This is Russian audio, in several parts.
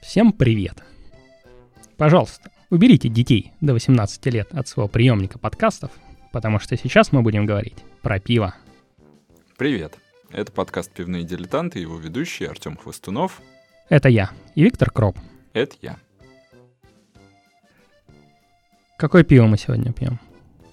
Всем привет! Пожалуйста, уберите детей до 18 лет от своего приемника подкастов, потому что сейчас мы будем говорить про пиво. Привет! Это подкаст «Пивные дилетанты» и его ведущий Артем Хвостунов. Это я и Виктор Кроп. Это я. Какое пиво мы сегодня пьем?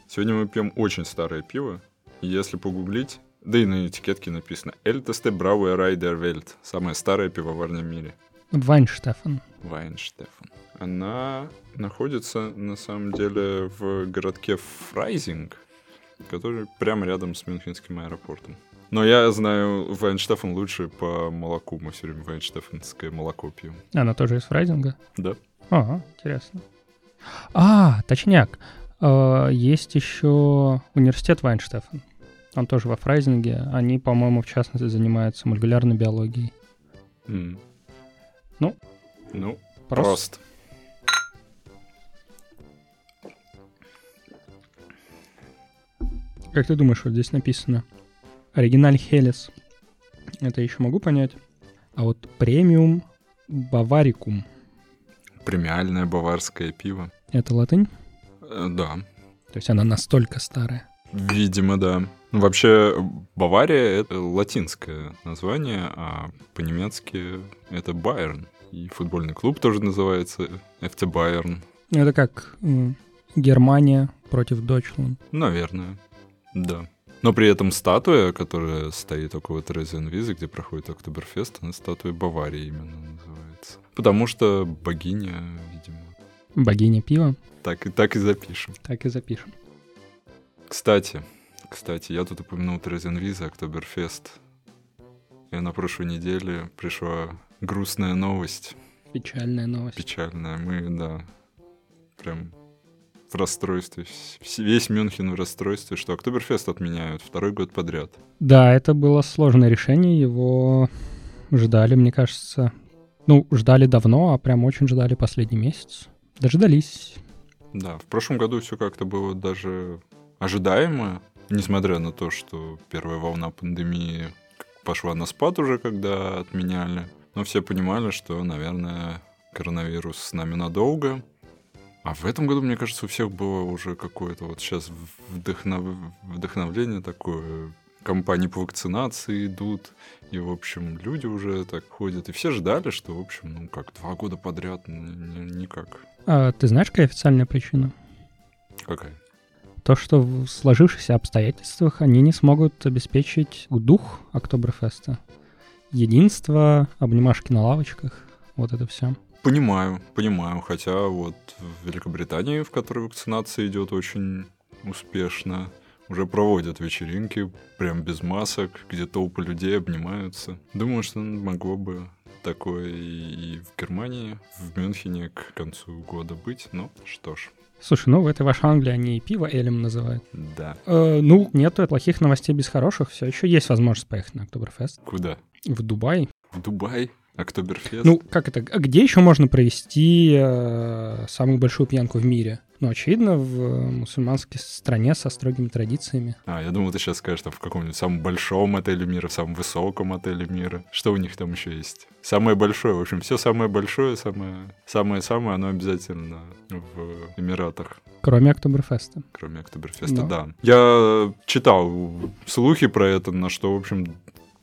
Сегодня мы пьем очень старое пиво. Если погуглить, да и на этикетке написано «Эльтесте Брауэ Райдер Вельт» — самая старая пивоварня в мире. Вайнштефан. Вайнштефан. Она находится, на самом деле, в городке Фрайзинг, который прямо рядом с Мюнхенским аэропортом. Но я знаю Вайнштефан лучше по молоку. Мы все время Вайнштефанское молоко пьем. Она тоже из Фрайзинга? Да. Ага, интересно. А, точняк. Э, Есть еще университет Вайнштефан. Он тоже во Фрайзинге. Они, по-моему, в частности, занимаются молекулярной биологией. М. Ну, Ну, Просто. просто. Как ты думаешь, вот здесь написано оригиналь Хелес. Это еще могу понять. А вот премиум Баварикум. Премиальное баварское пиво. Это латынь? Э, Да, То есть она настолько старая. Видимо, да. Ну, Вообще, Бавария — это латинское название, а по-немецки это Байерн. И футбольный клуб тоже называется FC Байерн. Это как Германия против Дойчланд. Наверное, да. Но при этом статуя, которая стоит около Трезенвиза, где проходит Октоберфест, она статуя Баварии именно называется. Потому что богиня, видимо. Богиня пива. Так и, так и запишем. Так и запишем. Кстати, кстати, я тут упомянул Трезенвиза, Октоберфест. И на прошлой неделе пришла грустная новость, Печальная новость. печальная. Мы, да, прям в расстройстве. Весь Мюнхен в расстройстве, что Октоберфест отменяют второй год подряд. Да, это было сложное решение. Его ждали, мне кажется. Ну, ждали давно, а прям очень ждали последний месяц. Дождались. Да, в прошлом году все как-то было даже ожидаемо, несмотря на то, что первая волна пандемии пошла на спад уже, когда отменяли. Но все понимали, что, наверное, коронавирус с нами надолго. А в этом году, мне кажется, у всех было уже какое-то вот сейчас вдохнов... вдохновление такое. Компании по вакцинации идут, и, в общем, люди уже так ходят. И все ждали, что, в общем, ну как, два года подряд, ни- ни- никак. А ты знаешь, какая официальная причина? Какая? То, что в сложившихся обстоятельствах они не смогут обеспечить дух Октоберфеста. Единство, обнимашки на лавочках, вот это все. Понимаю, понимаю. Хотя вот в Великобритании, в которой вакцинация идет очень успешно, уже проводят вечеринки прям без масок, где толпы людей обнимаются. Думаю, что могло бы такое и в Германии, в Мюнхене к концу года быть. Ну, что ж, Слушай, ну в этой вашей Англии они и пиво элем называют. да. Э, ну, нету плохих новостей без хороших. Все еще есть возможность поехать на Октоберфест. Куда? В Дубай. В Дубай? Октоберфест? Ну, как это? а Где еще можно провести э, самую большую пьянку в мире? Ну, очевидно, в э, мусульманской стране со строгими традициями. А, я думал, ты сейчас скажешь, там в каком-нибудь самом большом отеле мира, в самом высоком отеле мира. Что у них там еще есть? Самое большое, в общем, все самое большое, самое самое-самое, оно обязательно в Эмиратах, Кроме Октоберфеста. кроме Октоберфеста, Ну. да. Я читал слухи про это, на что, в общем,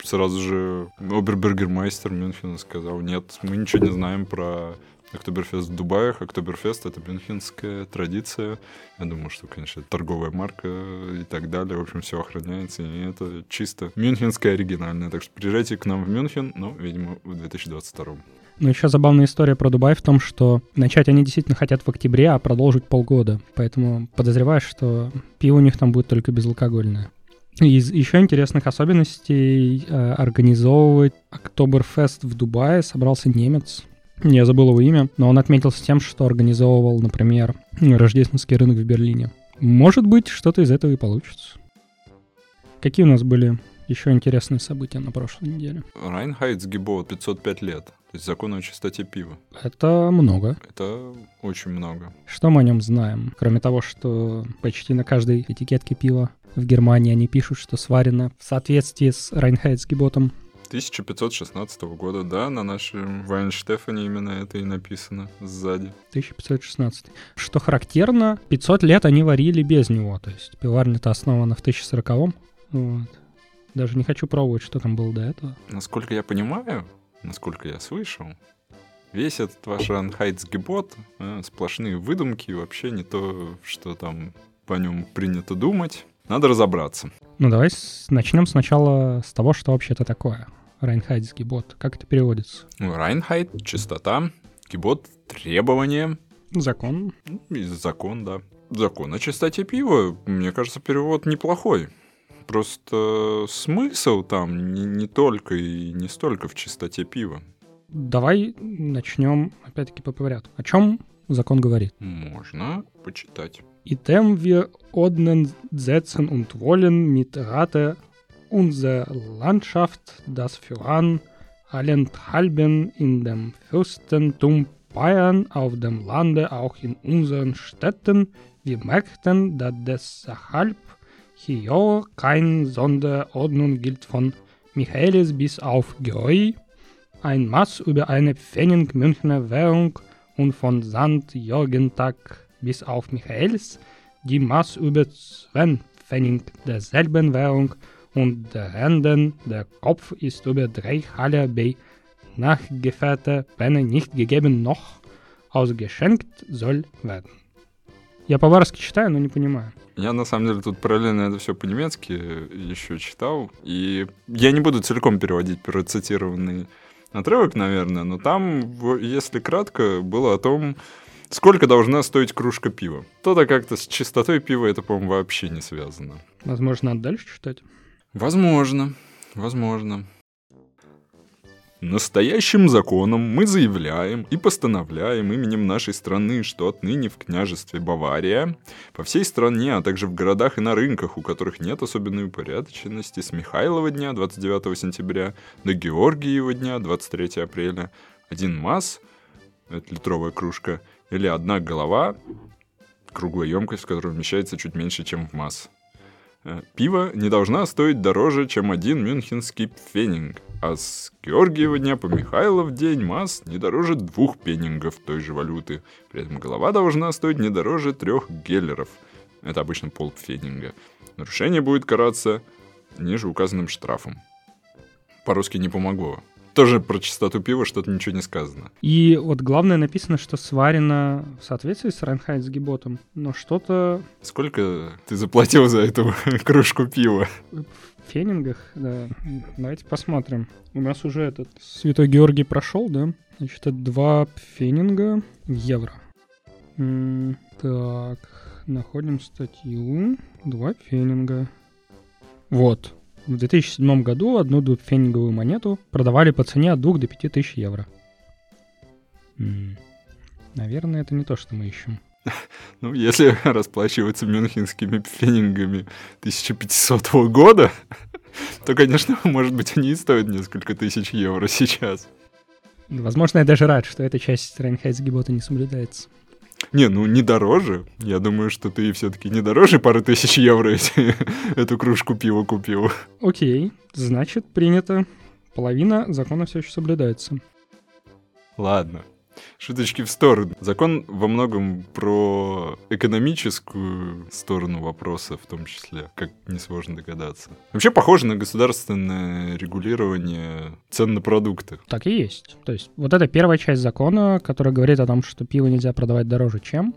сразу же обербергермайстер Мюнхена сказал, нет, мы ничего не знаем про Октоберфест в Дубае. Октоберфест — это мюнхенская традиция. Я думаю, что, конечно, это торговая марка и так далее. В общем, все охраняется, и это чисто мюнхенская оригинальная. Так что приезжайте к нам в Мюнхен, ну, видимо, в 2022. Но еще забавная история про Дубай в том, что начать они действительно хотят в октябре, а продолжить полгода. Поэтому подозреваешь, что пиво у них там будет только безалкогольное. Из еще интересных особенностей э, организовывать Октоберфест в Дубае собрался немец. Я забыл его имя, но он отметился тем, что организовывал, например, рождественский рынок в Берлине. Может быть, что-то из этого и получится. Какие у нас были еще интересные события на прошлой неделе. Райнхайцгебот 505 лет. То есть закон о чистоте пива. Это много. Это очень много. Что мы о нем знаем? Кроме того, что почти на каждой этикетке пива в Германии они пишут, что сварено в соответствии с Райнхайцгеботом. 1516 года, да, на нашем Вайнштефане именно это и написано сзади. 1516. Что характерно, 500 лет они варили без него, то есть пиварня-то основана в 1040-м. Вот. Даже не хочу пробовать, что там было до этого. Насколько я понимаю, насколько я слышал, весь этот ваш Анхайцгебот э, сплошные выдумки, вообще не то, что там по нем принято думать. Надо разобраться. Ну, давай с- начнем сначала с того, что вообще это такое. Райнхайцгебот. Как это переводится? Ну, Райнхайт, чистота, гебот, требования, Закон. ну, и закон, да. Закон о чистоте пива, мне кажется, перевод неплохой. Просто смысл там не, не только и не столько в чистоте пива. Давай начнем, опять-таки, по порядку. О чем закон говорит? Можно почитать. Item wir ordnen, setzen und wollen mit Rate unsere Landschaft das voran allenthalben in dem Fürstentum Bayern auf dem Lande auch in unseren Städten. Wir merkten, dass deshalb hier keine Sonderordnung gilt von Michaelis bis auf Geoi, ein Maß über eine Pfennig Münchner Währung und von St. Jörgentag bis auf Michaelis die Maß über 2 Pfennig derselben Währung und der Renden, der Kopf ist über drei Halle bei nachgefertigter Penne nicht gegeben noch ausgeschenkt soll werden. Я по-варски читаю, но не понимаю. Я, на самом деле, тут параллельно это все по-немецки еще читал. И я не буду целиком переводить процитированный отрывок, наверное, но там, если кратко, было о том, сколько должна стоить кружка пива. То-то как-то с чистотой пива это, по-моему, вообще не связано. Возможно, надо дальше читать. Возможно, возможно. Настоящим законом мы заявляем и постановляем именем нашей страны, что отныне в княжестве Бавария, по всей стране, а также в городах и на рынках, у которых нет особенной упорядоченности, с Михайлова дня 29 сентября до Георгиева дня 23 апреля, один масс, это литровая кружка, или одна голова, круглая емкость, в которой вмещается чуть меньше, чем в масс. Э, Пиво не должна стоить дороже, чем один мюнхенский пфенинг, а с Георгиева дня по Михайлов день масс не дороже двух пеннингов той же валюты. При этом голова должна стоить не дороже трех геллеров. Это обычно полпфенинга. Нарушение будет караться ниже указанным штрафом. По-русски не помогло. Тоже про чистоту пива что-то ничего не сказано. И вот главное написано, что сварено в соответствии с Райнхайцгеботом, но что-то Сколько ты заплатил за эту кружку пива? в фенингах, да. Давайте посмотрим. У нас уже этот Святой Георгий прошел, да? Значит, это два фенинга в евро. М, Так, находим статью. Два фенинга. Вот. В 2007 году одну двухфенинговую монету продавали по цене от 2 до 5 тысяч евро. М, Наверное, это не то, что мы ищем. Ну, если расплачиваться мюнхенскими пфенингами 1500 года, то, конечно, может быть, они и стоят несколько тысяч евро сейчас. Возможно, я даже рад, что эта часть Райнхайцгебота не соблюдается. Не, ну не дороже. Я думаю, что ты все-таки не дороже пары тысяч евро эти- эту кружку пива купил. Окей, значит, принято. Половина закона все еще соблюдается. Ладно. Шуточки в сторону. Закон во многом про экономическую сторону вопроса, в том числе, как несложно догадаться. Вообще похоже на государственное регулирование цен на продукты. Так и есть. То есть вот это первая часть закона, которая говорит о том, что пиво нельзя продавать дороже, чем.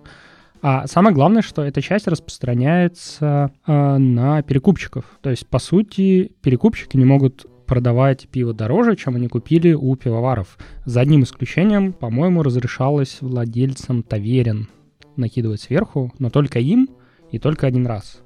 А самое главное, что эта часть распространяется э, на перекупщиков. То есть, по сути, перекупщики не могут продавать пиво дороже, чем они купили у пивоваров. За одним исключением, по-моему, разрешалось владельцам таверен накидывать сверху, но только им и только один раз.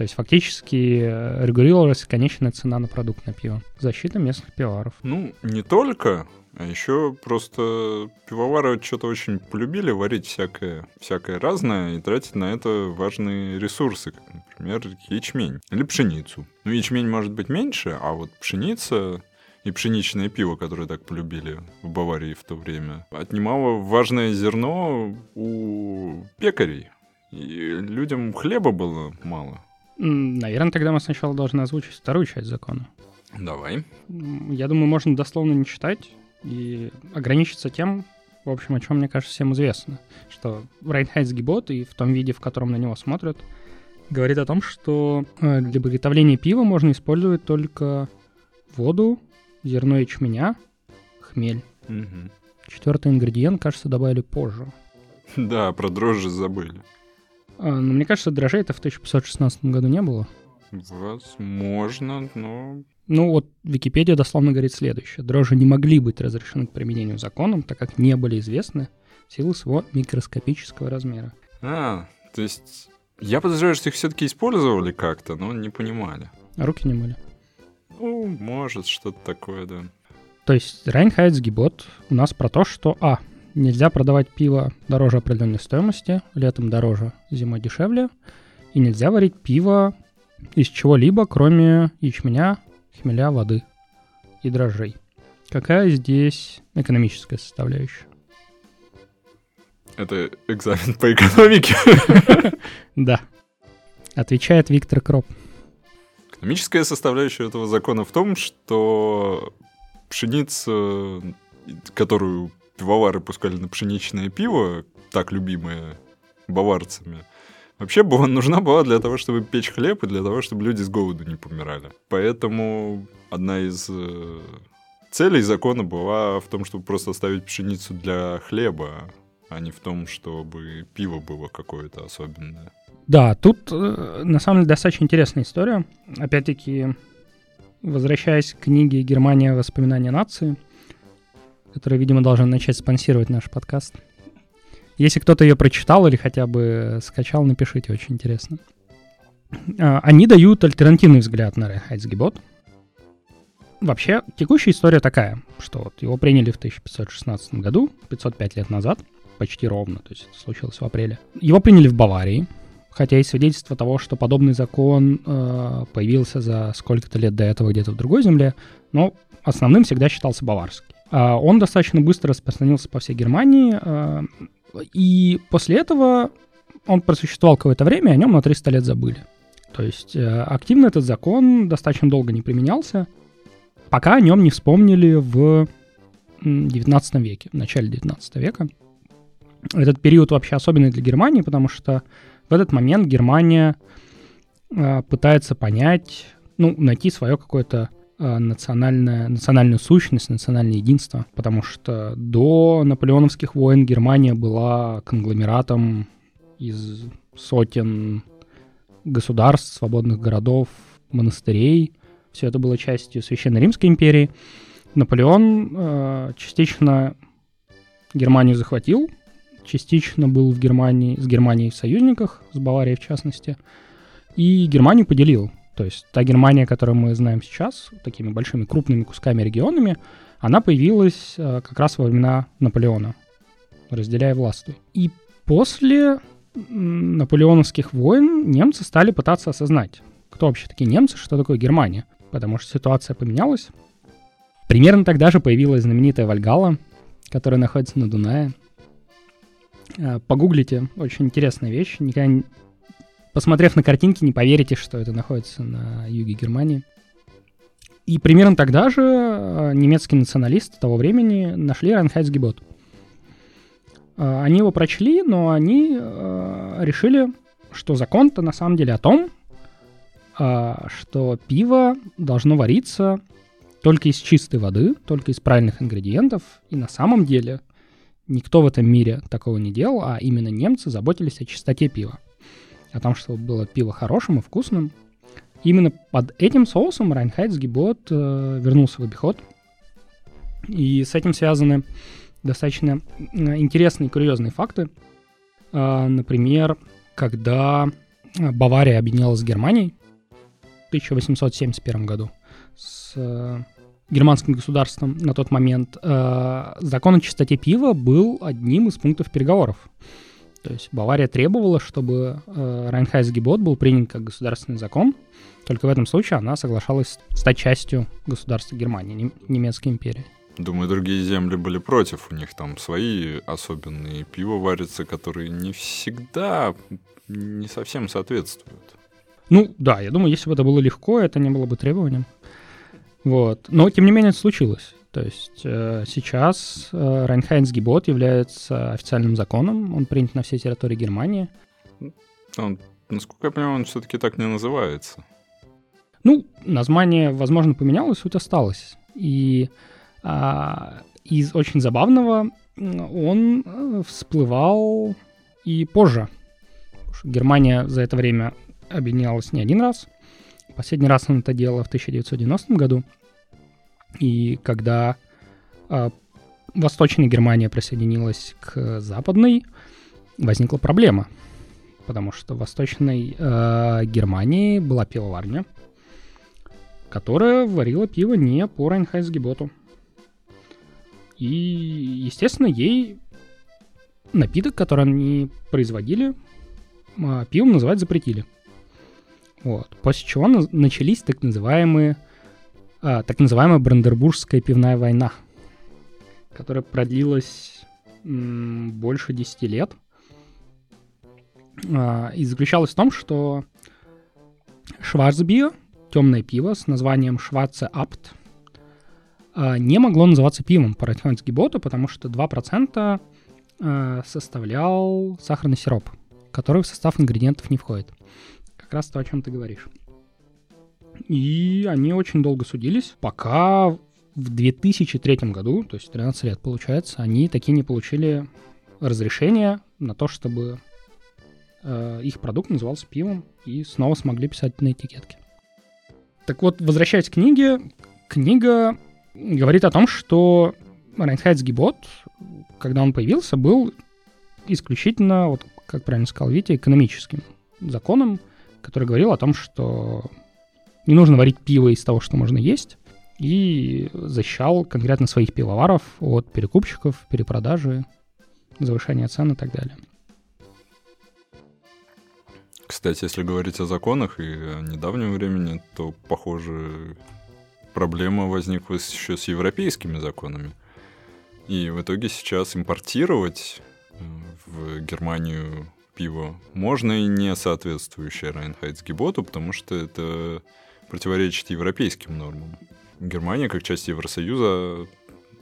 То есть фактически э, регулировалась конечная цена на продукт на пиво. Защита местных пивоваров. Ну, не только, а еще просто пивовары что-то очень полюбили варить всякое, всякое разное и тратить на это важные ресурсы, как, например, ячмень или пшеницу. Ну, ячмень может быть меньше, а вот пшеница и пшеничное пиво, которое так полюбили в Баварии в то время, отнимало важное зерно у пекарей. И людям хлеба было мало. Наверное, тогда мы сначала должны озвучить вторую часть закона. Давай. Я думаю, можно дословно не читать и ограничиться тем, в общем, о чем, мне кажется, всем известно, что Райнхайцгебот и в том виде, в котором на него смотрят, говорит о том, что э, для приготовления пива можно использовать только воду, зерно ячменя, хмель. Угу. Четвертый ингредиент, кажется, добавили позже. Да, про дрожжи забыли. А, но мне кажется, дрожжей это в 1516 году не было. Возможно, но... Ну вот Википедия дословно говорит следующее. Дрожжи не могли быть разрешены к применению законом, так как не были известны в силу своего микроскопического размера. А, то есть я подозреваю, что их все-таки использовали как-то, но не понимали. Руки не мыли. Ну, может, что-то такое, да. То есть Райнхайцгебот у нас про то, что А. Нельзя продавать пиво дороже определенной стоимости, летом дороже, зимой дешевле. И нельзя варить пиво из чего-либо, кроме ячменя, хмеля, воды и дрожжей. Какая здесь экономическая составляющая? Это экзамен по экономике. Да. Отвечает Виктор Кроп. Экономическая составляющая этого закона в том, что пшеница, которую пивовары пускали на пшеничное пиво, так любимое баварцами, вообще была, нужна была для того, чтобы печь хлеб и для того, чтобы люди с голоду не помирали. Поэтому одна из э, целей закона была в том, чтобы просто оставить пшеницу для хлеба, а не в том, чтобы пиво было какое-то особенное. Да, тут э, на самом деле достаточно интересная история. Опять-таки, возвращаясь к книге «Германия. Воспоминания нации», которая, видимо, должна начать спонсировать наш подкаст. Если кто-то ее прочитал или хотя бы скачал, напишите, очень интересно. А, они дают альтернативный взгляд на Рейхайцгебот. Вообще, текущая история такая, что вот его приняли в 1516 году, 505 лет назад, почти ровно, то есть это случилось в апреле. Его приняли в Баварии, хотя есть свидетельство того, что подобный закон э, появился за сколько-то лет до этого где-то в другой земле, но основным всегда считался баварский. Э, он достаточно быстро распространился по всей Германии, э, и после этого он просуществовал какое-то время, и о нем на 300 лет забыли. То есть э, активно этот закон достаточно долго не применялся, пока о нем не вспомнили в 19 веке, в начале 19 века. Этот период вообще особенный для Германии, потому что в этот момент Германия э, пытается понять, ну, найти свое какое-то национальное, национальную сущность, национальное единство, потому что до наполеоновских войн Германия была конгломератом из сотен государств, свободных городов, монастырей. Все это было частью Священной Римской империи. Наполеон э, частично Германию захватил, частично был в Германии, с Германией в союзниках, с Баварией в частности, и Германию поделил. То есть та Германия, которую мы знаем сейчас, такими большими крупными кусками регионами, она появилась э, как раз во времена Наполеона, разделяя власть. И после наполеоновских войн немцы стали пытаться осознать, кто вообще такие немцы, что такое Германия, потому что ситуация поменялась. Примерно тогда же появилась знаменитая Вальгала, которая находится на Дунае, Э, погуглите, очень интересная вещь. Никогда. Посмотрев на картинки, не поверите, что это находится на юге Германии. И примерно тогда же э, немецкие националисты того времени нашли Райнхайцгебот. Э, они его прочли, но они решили, что закон-то на самом деле о том, что пиво должно вариться только из чистой воды, только из правильных ингредиентов, и на самом деле никто в этом мире такого не делал, а именно немцы заботились о чистоте пива. О том, чтобы было пиво хорошим и вкусным. Именно под этим соусом Райнхайцгебот э, вернулся в обиход. И с этим связаны достаточно интересные и курьезные факты. Э, например, когда Бавария объединялась с Германией в 1871 году с э, германским государством на тот момент. Э, закон о чистоте пива был одним из пунктов переговоров. То есть Бавария требовала, чтобы э, Райнхайсгебот был принят как государственный закон. Только в этом случае она соглашалась стать частью государства Германии, немецкой империи. Думаю, другие земли были против. У них там свои особенные пиво варятся, которые не всегда не совсем соответствуют. Ну, да, я думаю, если бы это было легко, это не было бы требованием. Вот. Но, тем не менее, это случилось. То есть э, сейчас э, Райнхайнсгебот является официальным законом, он принят на всей территории Германии. Он, насколько я понимаю, он все-таки так не называется. Ну, название, возможно, поменялось, суть осталась. И а, из очень забавного он э, всплывал и позже. Германия за это время объединялась не один раз. Последний раз он это делал в 1990 году. И когда э, Восточная Германия присоединилась к Западной, возникла проблема. Потому что в Восточной э, Германии была пивоварня, которая варила пиво не по Райнхайсгеботу. И, естественно, ей напиток, который они производили, а, пивом называть запретили. Вот. После чего начались так называемые а, так называемая Брандербургская пивная война, которая продлилась м, больше 10 лет. А, и заключалась в том, что Шварцбио, темное пиво с названием Шварце Апт, а, не могло называться пивом по Боту, потому что 2% а, составлял сахарный сироп, который в состав ингредиентов не входит. Как раз то, о чем ты говоришь. И они очень долго судились, пока в 2003 году, то есть 13 лет получается, они такие не получили разрешения на то, чтобы э, их продукт назывался пивом и снова смогли писать на этикетке. Так вот, возвращаясь к книге, книга говорит о том, что Райнхайцгебот, когда он появился, был исключительно, вот как правильно сказал Витя, экономическим законом, который говорил о том, что не нужно варить пиво из того, что можно есть, и защищал конкретно своих пивоваров от перекупщиков, перепродажи, завышения цен и так далее. Кстати, если говорить о законах и о недавнем времени, то, похоже, проблема возникла еще с европейскими законами. И в итоге сейчас импортировать э, в Германию пиво можно и не соответствующее Райнхайцгеботу, потому что это противоречит европейским нормам. Германия, как часть Евросоюза,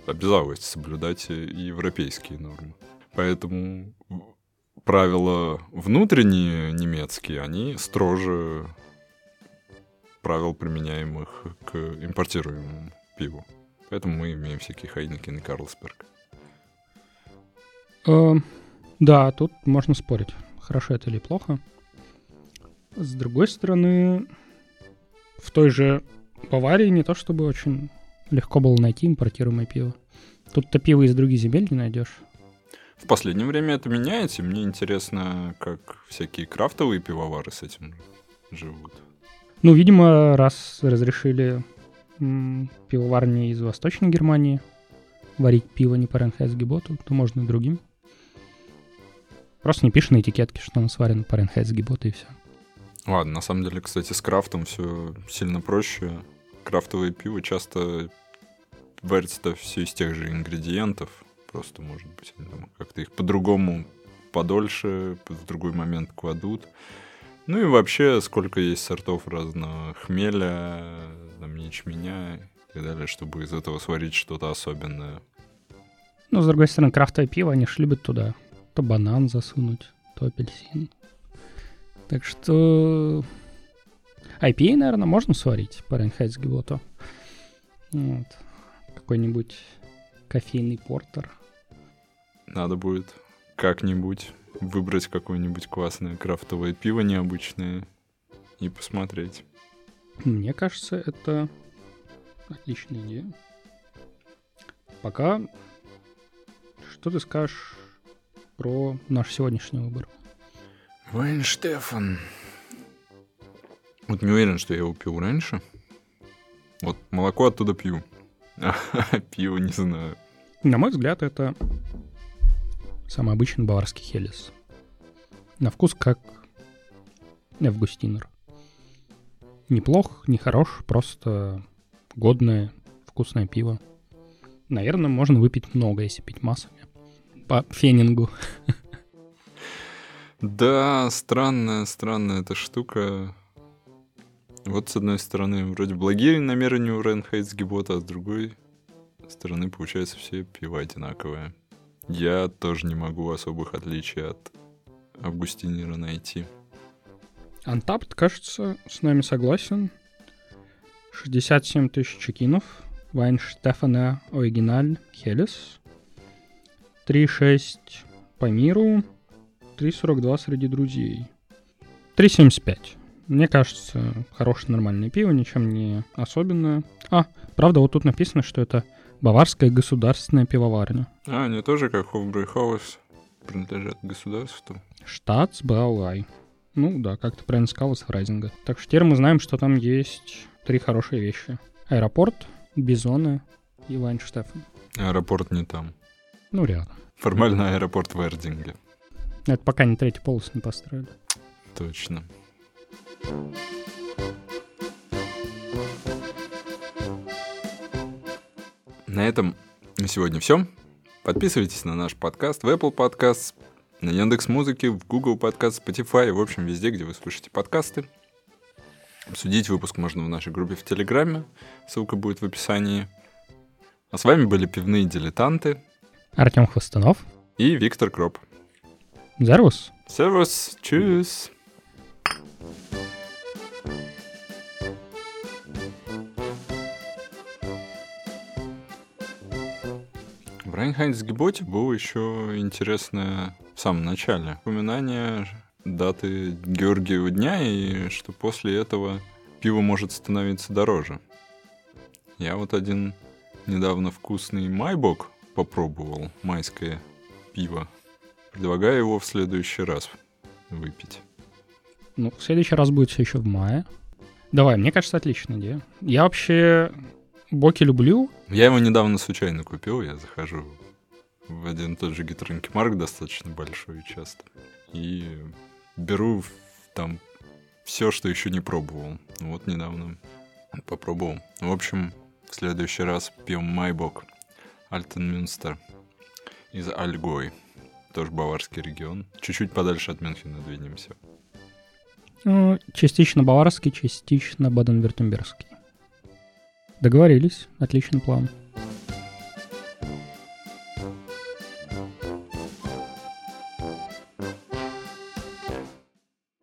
обязалась соблюдать европейские нормы. Поэтому правила внутренние немецкие, они строже правил, применяемых к импортируемому пиву. Поэтому мы имеем всякие Хайнекен и Карлсберг. Э, да, тут можно спорить, хорошо это или плохо. С другой стороны, в той же Баварии не то чтобы очень легко было найти импортируемое пиво. Тут-то пиво из других земель не найдешь. В последнее время это меняется, мне интересно, как всякие крафтовые пивовары с этим живут. Ну, видимо, раз разрешили м, пивоварни из Восточной Германии варить пиво не по Ренхайсгеботу, то можно и другим. Просто не пишешь на этикетке, что оно сварено по Ренхайсгеботу и все. Ладно, на самом деле, кстати, с крафтом все сильно проще. Крафтовое пиво часто варится все из тех же ингредиентов. Просто, может быть, как-то их по-другому подольше, в другой момент кладут. Ну и вообще, сколько есть сортов разного хмеля, там, ячменя и так далее, чтобы из этого сварить что-то особенное. Ну, с другой стороны, крафтовое пиво, они же любят туда то банан засунуть, то апельсин. Так что IPA, наверное, можно сварить по Рейнхайцгеботу. Вот. Какой-нибудь кофейный портер. Надо будет как-нибудь выбрать какое-нибудь классное крафтовое пиво необычное и посмотреть. Мне кажется, это отличная идея. Пока что ты скажешь про наш сегодняшний выбор? Вайн Штефан. Вот не уверен, что я его пил раньше. Вот молоко оттуда пью. А пиво не знаю. На мой взгляд, это самый обычный баварский хелес. На вкус как Августинер. Неплох, не хорош, просто годное, вкусное пиво. Наверное, можно выпить много, если пить массами. По фенингу. Да, странная, странная эта штука. Вот с одной стороны, вроде благие намерения у Ренхейцгебота, а с другой стороны, получается, все пиво одинаковые. Я тоже не могу особых отличий от Августинера найти. Антапт, кажется, с нами согласен. 67 тысяч чекинов. Weihenstephaner Original Helles. 3,6 по миру. 3,42 среди друзей. 3,75. Мне кажется, хорошее нормальное пиво, ничем не особенное. А, правда, вот тут написано, что это Баварская государственная пивоварня. А, они тоже, как Hofbräuhaus, принадлежат государству. Staatsbrauerei. Ну да, как ты правильно сказал, из Фрайзинга. Так что теперь мы знаем, что там есть три хорошие вещи. Аэропорт, Бизоны и Вайнштефен. Аэропорт не там. Ну, рядом. Формально аэропорт в Эрдинге. Это пока не третий полос не построили. Точно. На этом на сегодня все. Подписывайтесь на наш подкаст в Apple Podcasts, на Яндекс Музыке, в Google Podcast, Spotify, в общем, везде, где вы слушаете подкасты. Обсудить выпуск можно в нашей группе в Телеграме, ссылка будет в описании. А с вами были пивные дилетанты Артем Хвостунов и Виктор Кроп. Сервус. Сервус, чус. В Райнхайнсгеботе было еще интересное в самом начале упоминание даты Георгиева дня и что после этого пиво может становиться дороже. Я вот один недавно вкусный майбок попробовал, майское пиво. Предлагаю его в следующий раз выпить. Ну, в следующий раз будет все еще в мае. Давай, мне кажется, отличная идея. Я вообще боки люблю. Я его недавно случайно купил, я захожу в один и тот же гитринки марк достаточно большой и часто. И беру там все, что еще не пробовал. Вот недавно попробовал. В общем, в следующий раз пьем Майбок Альтенмюнстер из Альгой. Тоже баварский регион. Чуть-чуть подальше от Мюнхена двинемся. Ну, частично баварский, частично баден-вюртембергский. Договорились. Отличный план.